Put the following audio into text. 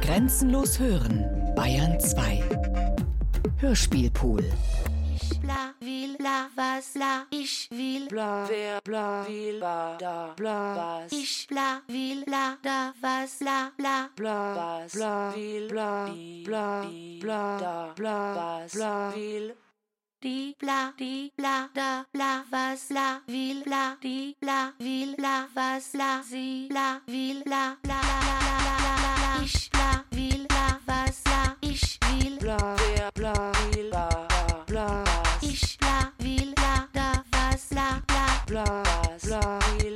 Grenzenlos hören, Bayern 2. Hörspielpool. Ich bla, will, bla, was, bla, ich will, bla, wer, bla, will, bla, da, bla, was, ich bla, will, bla, da, was, bla, bla, bla, was, bla, will, bla, bla, bla, da, bla, was, bla, will, die bla die bla da bla was bla will bla die bla will bla was bla sie bla will bla bla bla bla. Ich bla, will bla, was bla. Ich will bla, wer bla, will bla, bla. Ich bla, will bla, da was bla, bla, bla, bla, will